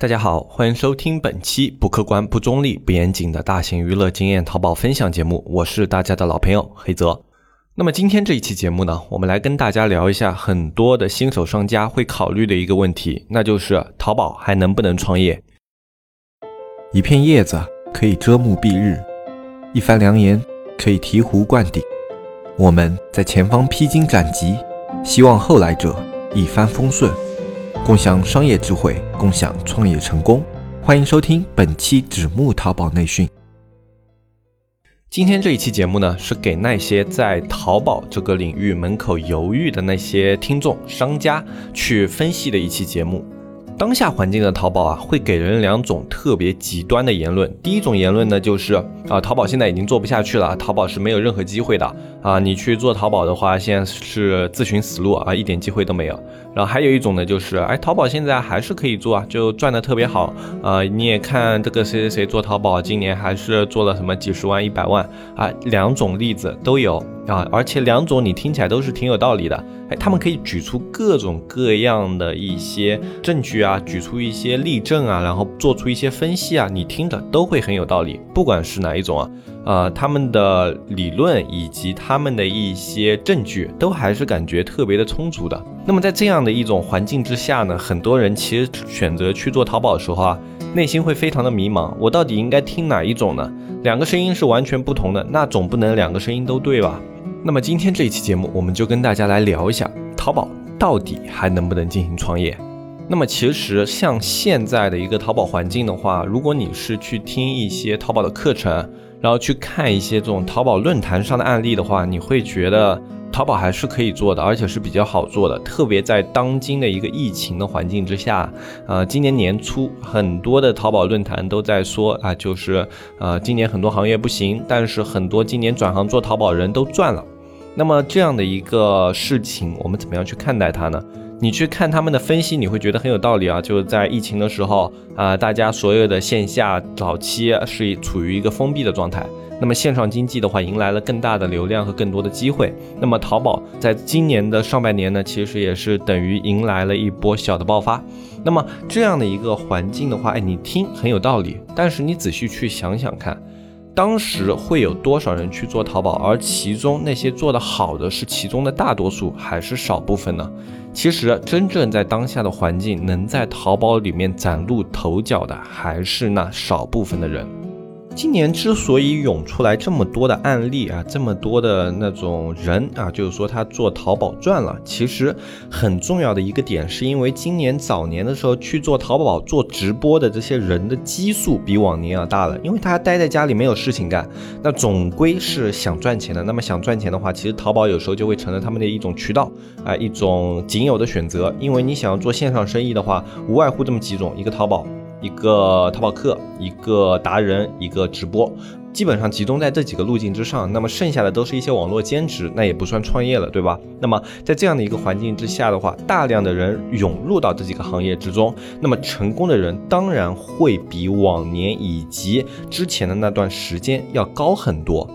大家好，欢迎收听本期不客观、不中立、不严谨的大型娱乐经验淘宝分享节目，我是大家的老朋友黑泽。那么今天这一期节目呢，我们来跟大家聊一下很多的新手商家会考虑的一个问题，那就是淘宝还能不能创业？一片叶子可以遮目蔽日，一番良言可以醍醐灌顶。我们在前方披荆斩棘，希望后来者一帆风顺。共享商业智慧，共享创业成功。欢迎收听本期纸木淘宝内训。今天这一期节目呢，是给那些在淘宝这个领域门口犹豫的那些听众、商家去分析的一期节目。当下环境的淘宝啊，会给人两种特别极端的言论。第一种言论呢，就是啊，淘宝现在已经做不下去了，淘宝是没有任何机会的啊，你去做淘宝的话，现在是自寻死路啊，一点机会都没有。然后还有一种呢，就是哎，淘宝现在还是可以做啊，就赚的特别好啊。你也看这个谁谁谁做淘宝，今年还是做了什么几十万、一百万啊，两种例子都有啊，而且两种你听起来都是挺有道理的。哎，他们可以举出各种各样的一些证据啊，啊举出一些例证啊，然后做出一些分析啊，你听着都会很有道理。不管是哪一种啊，呃，他们的理论以及他们的一些证据都还是感觉特别的充足的。那么在这样的一种环境之下呢，很多人其实选择去做淘宝的时候啊，内心会非常的迷茫，我到底应该听哪一种呢？两个声音是完全不同的，那总不能两个声音都对吧？那么今天这一期节目，我们就跟大家来聊一下淘宝到底还能不能进行创业。那么其实像现在的一个淘宝环境的话，如果你是去听一些淘宝的课程，然后去看一些这种淘宝论坛上的案例的话，你会觉得。淘宝还是可以做的，而且是比较好做的，特别在当今的一个疫情的环境之下，呃，今年年初很多的淘宝论坛都在说啊，就是呃，今年很多行业不行，但是很多今年转行做淘宝人都赚了。那么这样的一个事情，我们怎么样去看待它呢？你去看他们的分析，你会觉得很有道理啊。就是在疫情的时候啊，大家所有的线下早期是处于一个封闭的状态。那么线上经济的话，迎来了更大的流量和更多的机会。那么淘宝在今年的上半年呢，其实也是等于迎来了一波小的爆发。那么这样的一个环境的话，哎，你听很有道理，但是你仔细去想想看，当时会有多少人去做淘宝？而其中那些做的好的是其中的大多数还是少部分呢？其实真正在当下的环境能在淘宝里面崭露头角的，还是那少部分的人。今年之所以涌出来这么多的案例啊，这么多的那种人啊，就是说他做淘宝赚了，其实很重要的一个点，是因为今年早年的时候去做淘宝做直播的这些人的基数比往年要大了，因为他待在家里没有事情干，那总归是想赚钱的。那么想赚钱的话，其实淘宝有时候就会成了他们的一种渠道啊，一种仅有的选择。因为你想要做线上生意的话，无外乎这么几种，一个淘宝。一个淘宝客，一个达人，一个直播，基本上集中在这几个路径之上。那么剩下的都是一些网络兼职，那也不算创业了，对吧？那么在这样的一个环境之下的话，大量的人涌入到这几个行业之中，那么成功的人当然会比往年以及之前的那段时间要高很多。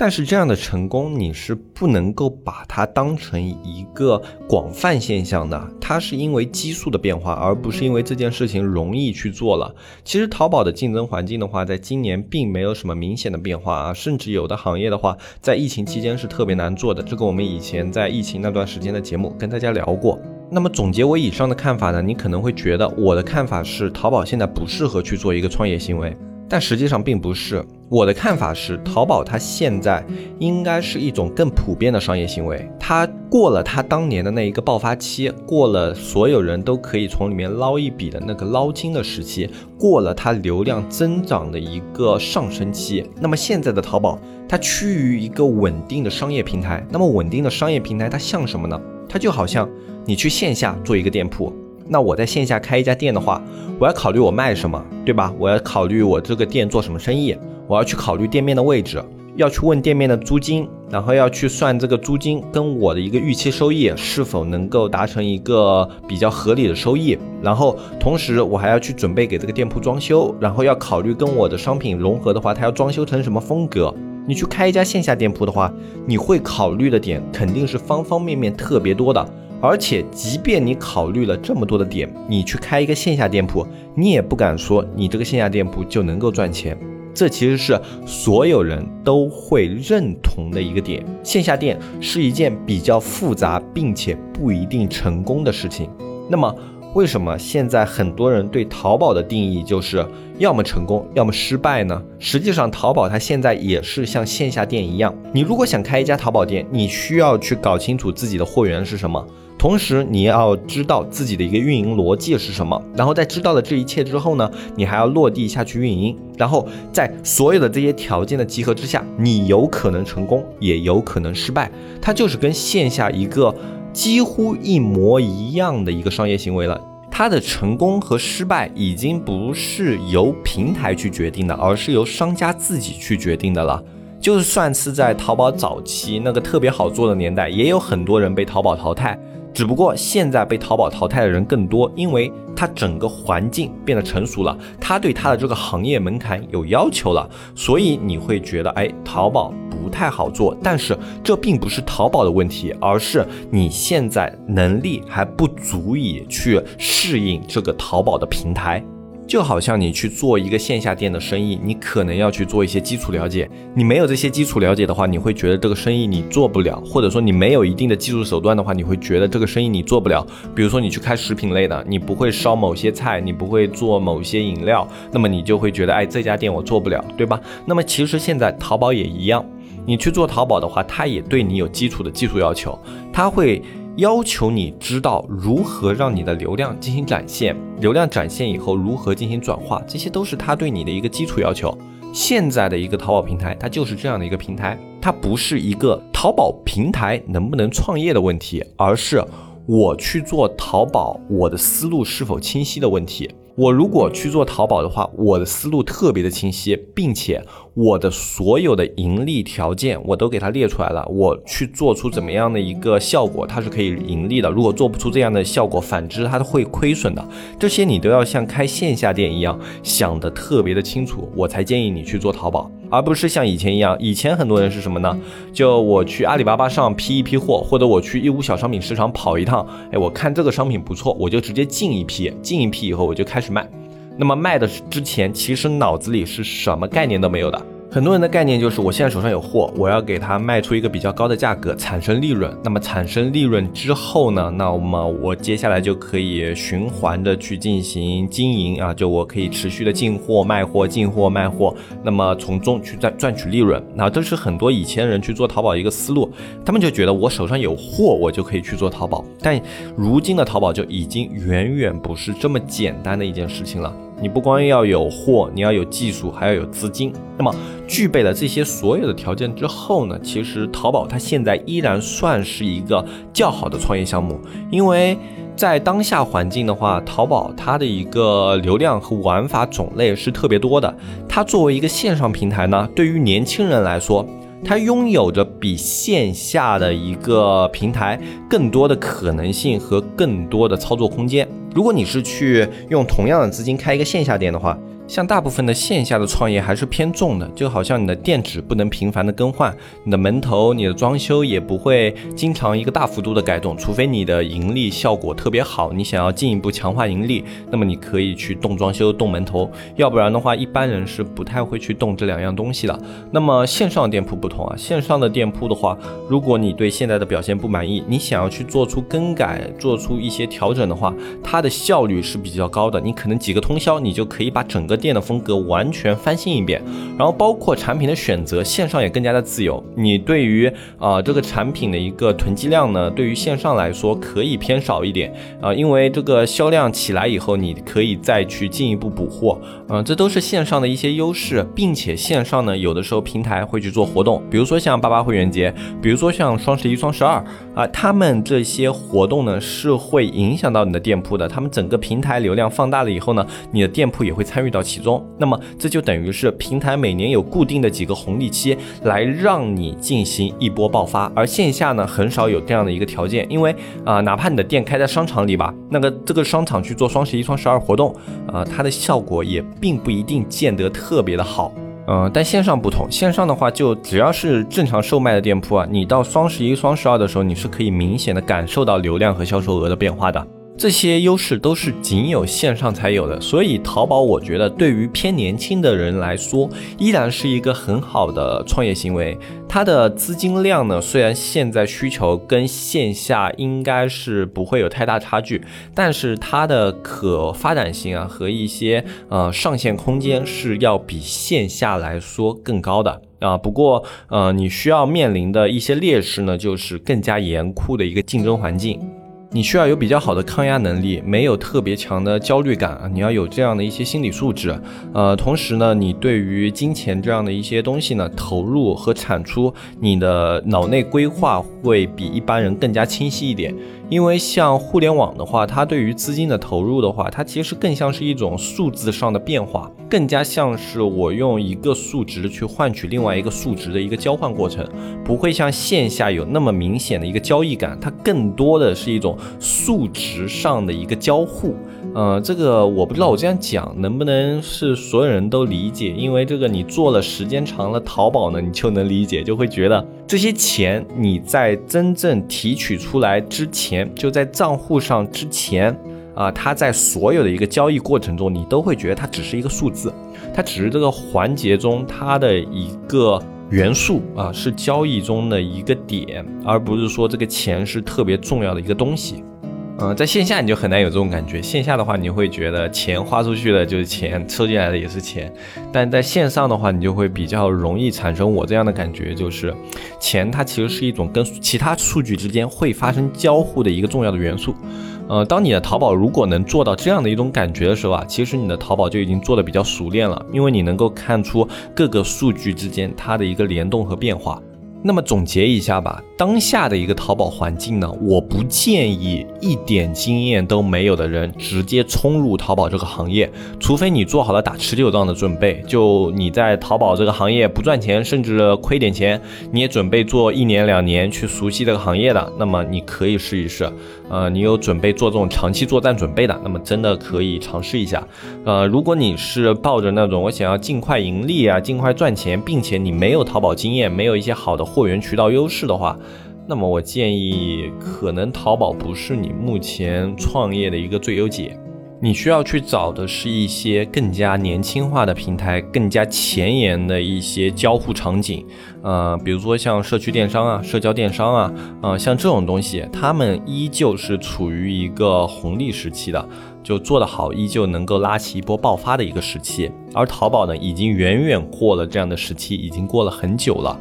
但是这样的成功，你是不能够把它当成一个广泛现象的。它是因为激素的变化，而不是因为这件事情容易去做了。其实淘宝的竞争环境的话，在今年并没有什么明显的变化啊，甚至有的行业的话，在疫情期间是特别难做的。这个我们以前在疫情那段时间的节目跟大家聊过。那么总结我以上的看法呢，你可能会觉得我的看法是淘宝现在不适合去做一个创业行为。但实际上并不是，我的看法是，淘宝它现在应该是一种更普遍的商业行为，它过了它当年的那一个爆发期，过了所有人都可以从里面捞一笔的那个捞金的时期，过了它流量增长的一个上升期，那么现在的淘宝它趋于一个稳定的商业平台，那么稳定的商业平台它像什么呢？它就好像你去线下做一个店铺。那我在线下开一家店的话，我要考虑我卖什么，对吧？我要考虑我这个店做什么生意，我要去考虑店面的位置，要去问店面的租金，然后要去算这个租金跟我的一个预期收益是否能够达成一个比较合理的收益，然后同时我还要去准备给这个店铺装修，然后要考虑跟我的商品融合的话，它要装修成什么风格。你去开一家线下店铺的话，你会考虑的点肯定是方方面面特别多的。而且，即便你考虑了这么多的点，你去开一个线下店铺，你也不敢说你这个线下店铺就能够赚钱。这其实是所有人都会认同的一个点。线下店是一件比较复杂并且不一定成功的事情。那么，为什么现在很多人对淘宝的定义就是要么成功，要么失败呢？实际上，淘宝它现在也是像线下店一样。你如果想开一家淘宝店，你需要去搞清楚自己的货源是什么。同时，你要知道自己的一个运营逻辑是什么，然后在知道了这一切之后呢，你还要落地下去运营，然后在所有的这些条件的集合之下，你有可能成功，也有可能失败。它就是跟线下一个几乎一模一样的一个商业行为了。它的成功和失败已经不是由平台去决定的，而是由商家自己去决定的了。就算是在淘宝早期那个特别好做的年代，也有很多人被淘宝淘汰。只不过现在被淘宝淘汰的人更多，因为它整个环境变得成熟了，它对它的这个行业门槛有要求了，所以你会觉得，哎，淘宝不太好做。但是这并不是淘宝的问题，而是你现在能力还不足以去适应这个淘宝的平台。就好像你去做一个线下店的生意，你可能要去做一些基础了解。你没有这些基础了解的话，你会觉得这个生意你做不了，或者说你没有一定的技术手段的话，你会觉得这个生意你做不了。比如说你去开食品类的，你不会烧某些菜，你不会做某些饮料，那么你就会觉得，哎，这家店我做不了，对吧？那么其实现在淘宝也一样，你去做淘宝的话，它也对你有基础的技术要求，它会。要求你知道如何让你的流量进行展现，流量展现以后如何进行转化，这些都是他对你的一个基础要求。现在的一个淘宝平台，它就是这样的一个平台，它不是一个淘宝平台能不能创业的问题，而是我去做淘宝，我的思路是否清晰的问题。我如果去做淘宝的话，我的思路特别的清晰，并且我的所有的盈利条件我都给它列出来了。我去做出怎么样的一个效果，它是可以盈利的。如果做不出这样的效果，反之它会亏损的。这些你都要像开线下店一样想的特别的清楚，我才建议你去做淘宝。而不是像以前一样，以前很多人是什么呢？就我去阿里巴巴上批一批货，或者我去义乌小商品市场跑一趟，哎，我看这个商品不错，我就直接进一批，进一批以后我就开始卖。那么卖的之前，其实脑子里是什么概念都没有的。很多人的概念就是，我现在手上有货，我要给它卖出一个比较高的价格，产生利润。那么产生利润之后呢？那么我接下来就可以循环的去进行经营啊，就我可以持续的进货卖货，进货卖货，那么从中去赚赚取利润。那这是很多以前人去做淘宝一个思路，他们就觉得我手上有货，我就可以去做淘宝。但如今的淘宝就已经远远不是这么简单的一件事情了。你不光要有货，你要有技术，还要有资金。那么具备了这些所有的条件之后呢？其实淘宝它现在依然算是一个较好的创业项目，因为在当下环境的话，淘宝它的一个流量和玩法种类是特别多的。它作为一个线上平台呢，对于年轻人来说，它拥有着比线下的一个平台更多的可能性和更多的操作空间。如果你是去用同样的资金开一个线下店的话，像大部分的线下的创业还是偏重的，就好像你的电池不能频繁的更换，你的门头、你的装修也不会经常一个大幅度的改动，除非你的盈利效果特别好，你想要进一步强化盈利，那么你可以去动装修、动门头，要不然的话，一般人是不太会去动这两样东西的。那么线上店铺不同啊，线上的店铺的话，如果你对现在的表现不满意，你想要去做出更改、做出一些调整的话，它的效率是比较高的，你可能几个通宵，你就可以把整个店的风格完全翻新一遍，然后包括产品的选择，线上也更加的自由。你对于啊这个产品的一个囤积量呢，对于线上来说可以偏少一点啊，因为这个销量起来以后，你可以再去进一步补货，嗯，这都是线上的一些优势，并且线上呢有的时候平台会去做活动，比如说像八八会员节，比如说像双十一、双十二啊，他们这些活动呢是会影响到你的店铺的，他们整个平台流量放大了以后呢，你的店铺也会参与到。其中，那么这就等于是平台每年有固定的几个红利期，来让你进行一波爆发。而线下呢，很少有这样的一个条件，因为啊，哪怕你的店开在商场里吧，那个这个商场去做双十一、双十二活动，啊，它的效果也并不一定见得特别的好。嗯，但线上不同，线上的话就只要是正常售卖的店铺啊，你到双十一、双十二的时候，你是可以明显的感受到流量和销售额的变化的。这些优势都是仅有线上才有的，所以淘宝我觉得对于偏年轻的人来说，依然是一个很好的创业行为。它的资金量呢，虽然现在需求跟线下应该是不会有太大差距，但是它的可发展性啊和一些呃上线空间是要比线下来说更高的啊。不过呃，你需要面临的一些劣势呢，就是更加严酷的一个竞争环境。你需要有比较好的抗压能力，没有特别强的焦虑感，你要有这样的一些心理素质，呃，同时呢，你对于金钱这样的一些东西呢，投入和产出，你的脑内规划会比一般人更加清晰一点。因为像互联网的话，它对于资金的投入的话，它其实更像是一种数字上的变化，更加像是我用一个数值去换取另外一个数值的一个交换过程，不会像线下有那么明显的一个交易感，它更多的是一种数值上的一个交互。呃，这个我不知道我这样讲能不能是所有人都理解，因为这个你做了时间长了淘宝呢，你就能理解，就会觉得这些钱你在真正提取出来之前，就在账户上之前，啊，它在所有的一个交易过程中，你都会觉得它只是一个数字，它只是这个环节中它的一个元素啊，是交易中的一个点，而不是说这个钱是特别重要的一个东西。嗯，在线下你就很难有这种感觉。线下的话，你会觉得钱花出去的就是钱，收进来的也是钱。但在线上的话，你就会比较容易产生我这样的感觉，就是钱它其实是一种跟其他数据之间会发生交互的一个重要的元素。呃，当你的淘宝如果能做到这样的一种感觉的时候啊，其实你的淘宝就已经做的比较熟练了，因为你能够看出各个数据之间它的一个联动和变化。那么总结一下吧，当下的一个淘宝环境呢，我不建议一点经验都没有的人直接冲入淘宝这个行业，除非你做好了打持久战的准备。就你在淘宝这个行业不赚钱，甚至亏点钱，你也准备做一年两年去熟悉这个行业的，那么你可以试一试。呃，你有准备做这种长期作战准备的，那么真的可以尝试一下。呃，如果你是抱着那种我想要尽快盈利啊，尽快赚钱，并且你没有淘宝经验，没有一些好的货源渠道优势的话，那么我建议可能淘宝不是你目前创业的一个最优解。你需要去找的是一些更加年轻化的平台，更加前沿的一些交互场景，呃，比如说像社区电商啊、社交电商啊，呃，像这种东西，他们依旧是处于一个红利时期的，就做得好，依旧能够拉起一波爆发的一个时期。而淘宝呢，已经远远过了这样的时期，已经过了很久了。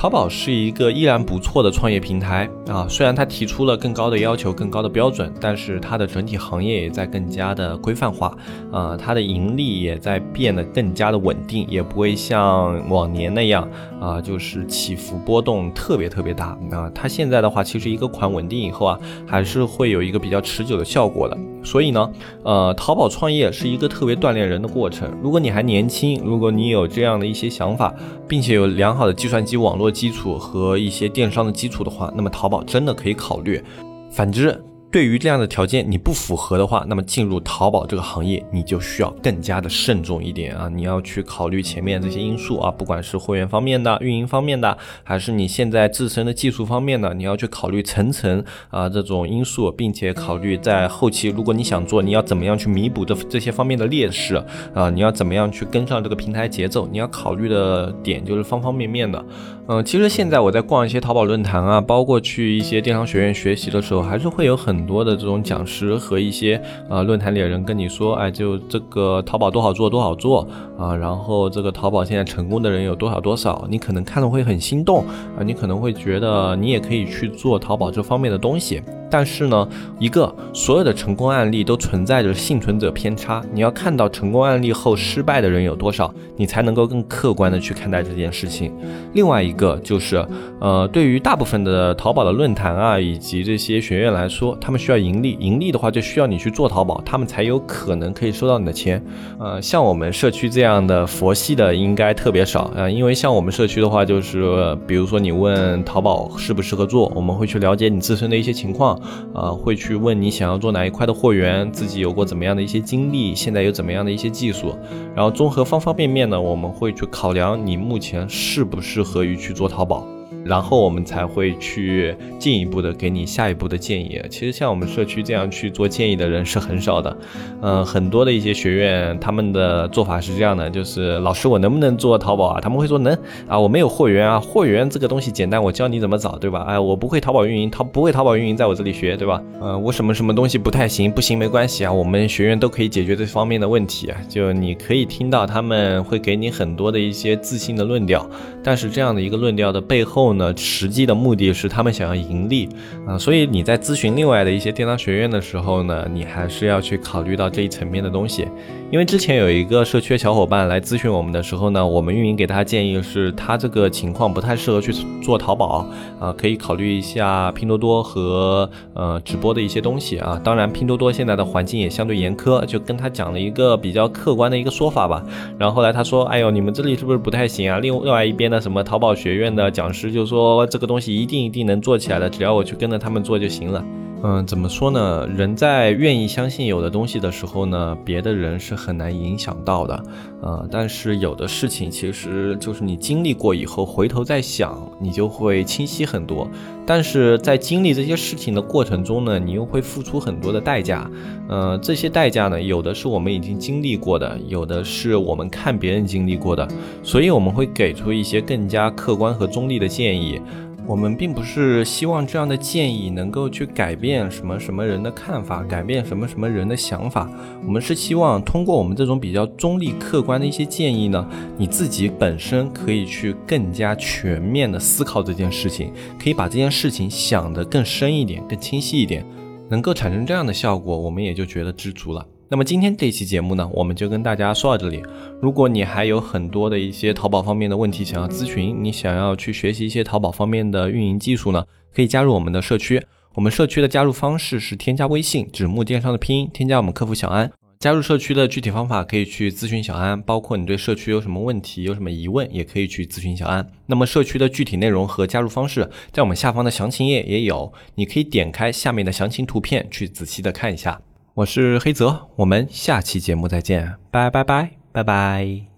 淘宝是一个依然不错的创业平台啊，虽然它提出了更高的要求、更高的标准，但是它的整体行业也在更加的规范化，啊，它的盈利也在变得更加的稳定，也不会像往年那样啊，就是起伏波动特别特别大啊。它现在的话，其实一个款稳定以后啊，还是会有一个比较持久的效果的。所以呢，呃，淘宝创业是一个特别锻炼人的过程。如果你还年轻，如果你有这样的一些想法，并且有良好的计算机网络基础和一些电商的基础的话，那么淘宝真的可以考虑。反之，对于这样的条件你不符合的话，那么进入淘宝这个行业你就需要更加的慎重一点啊！你要去考虑前面这些因素啊，不管是会员方面的、运营方面的，还是你现在自身的技术方面的，你要去考虑层层啊这种因素，并且考虑在后期如果你想做，你要怎么样去弥补这这些方面的劣势啊？你要怎么样去跟上这个平台节奏？你要考虑的点就是方方面面的。嗯，其实现在我在逛一些淘宝论坛啊，包括去一些电商学院学习的时候，还是会有很很多的这种讲师和一些呃论坛里的人跟你说，哎，就这个淘宝多好做多好做啊，然后这个淘宝现在成功的人有多少多少，你可能看了会很心动啊，你可能会觉得你也可以去做淘宝这方面的东西。但是呢，一个所有的成功案例都存在着幸存者偏差，你要看到成功案例后失败的人有多少，你才能够更客观的去看待这件事情。另外一个就是，呃，对于大部分的淘宝的论坛啊，以及这些学院来说，他他们需要盈利，盈利的话就需要你去做淘宝，他们才有可能可以收到你的钱。呃，像我们社区这样的佛系的应该特别少啊，因为像我们社区的话，就是比如说你问淘宝适不适合做，我们会去了解你自身的一些情况，啊，会去问你想要做哪一块的货源，自己有过怎么样的一些经历，现在有怎么样的一些技术，然后综合方方面面呢，我们会去考量你目前适不适合于去做淘宝。然后我们才会去进一步的给你下一步的建议。其实像我们社区这样去做建议的人是很少的，嗯，很多的一些学院他们的做法是这样的，就是老师我能不能做淘宝啊？他们会说能啊，我没有货源啊，货源这个东西简单，我教你怎么找，对吧？哎，我不会淘宝运营，淘不会淘宝运营在我这里学，对吧？呃，我什么什么东西不太行，不行没关系啊，我们学院都可以解决这方面的问题啊。就你可以听到他们会给你很多的一些自信的论调，但是这样的一个论调的背后。呢，实际的目的是他们想要盈利啊，所以你在咨询另外的一些电商学院的时候呢，你还是要去考虑到这一层面的东西。因为之前有一个社区的小伙伴来咨询我们的时候呢，我们运营给他建议是，他这个情况不太适合去做淘宝啊，可以考虑一下拼多多和呃直播的一些东西啊。当然，拼多多现在的环境也相对严苛，就跟他讲了一个比较客观的一个说法吧。然后后来他说，哎呦，你们这里是不是不太行啊？另另外一边的什么淘宝学院的讲师。就说这个东西一定一定能做起来的，只要我去跟着他们做就行了。嗯，怎么说呢？人在愿意相信有的东西的时候呢，别的人是很难影响到的。呃，但是有的事情其实就是你经历过以后，回头再想，你就会清晰很多。但是在经历这些事情的过程中呢，你又会付出很多的代价。呃，这些代价呢，有的是我们已经经历过的，有的是我们看别人经历过的，所以我们会给出一些更加客观和中立的建议。我们并不是希望这样的建议能够去改变什么什么人的看法，改变什么什么人的想法。我们是希望通过我们这种比较中立、客观的一些建议呢，你自己本身可以去更加全面的思考这件事情，可以把这件事情想得更深一点、更清晰一点，能够产生这样的效果，我们也就觉得知足了。那么今天这期节目呢，我们就跟大家说到这里。如果你还有很多的一些淘宝方面的问题想要咨询，你想要去学习一些淘宝方面的运营技术呢，可以加入我们的社区。我们社区的加入方式是添加微信“纸木电商”的拼音，添加我们客服小安。加入社区的具体方法可以去咨询小安，包括你对社区有什么问题、有什么疑问，也可以去咨询小安。那么社区的具体内容和加入方式，在我们下方的详情页也有，你可以点开下面的详情图片去仔细的看一下。我是黑泽，我们下期节目再见，拜拜拜拜拜。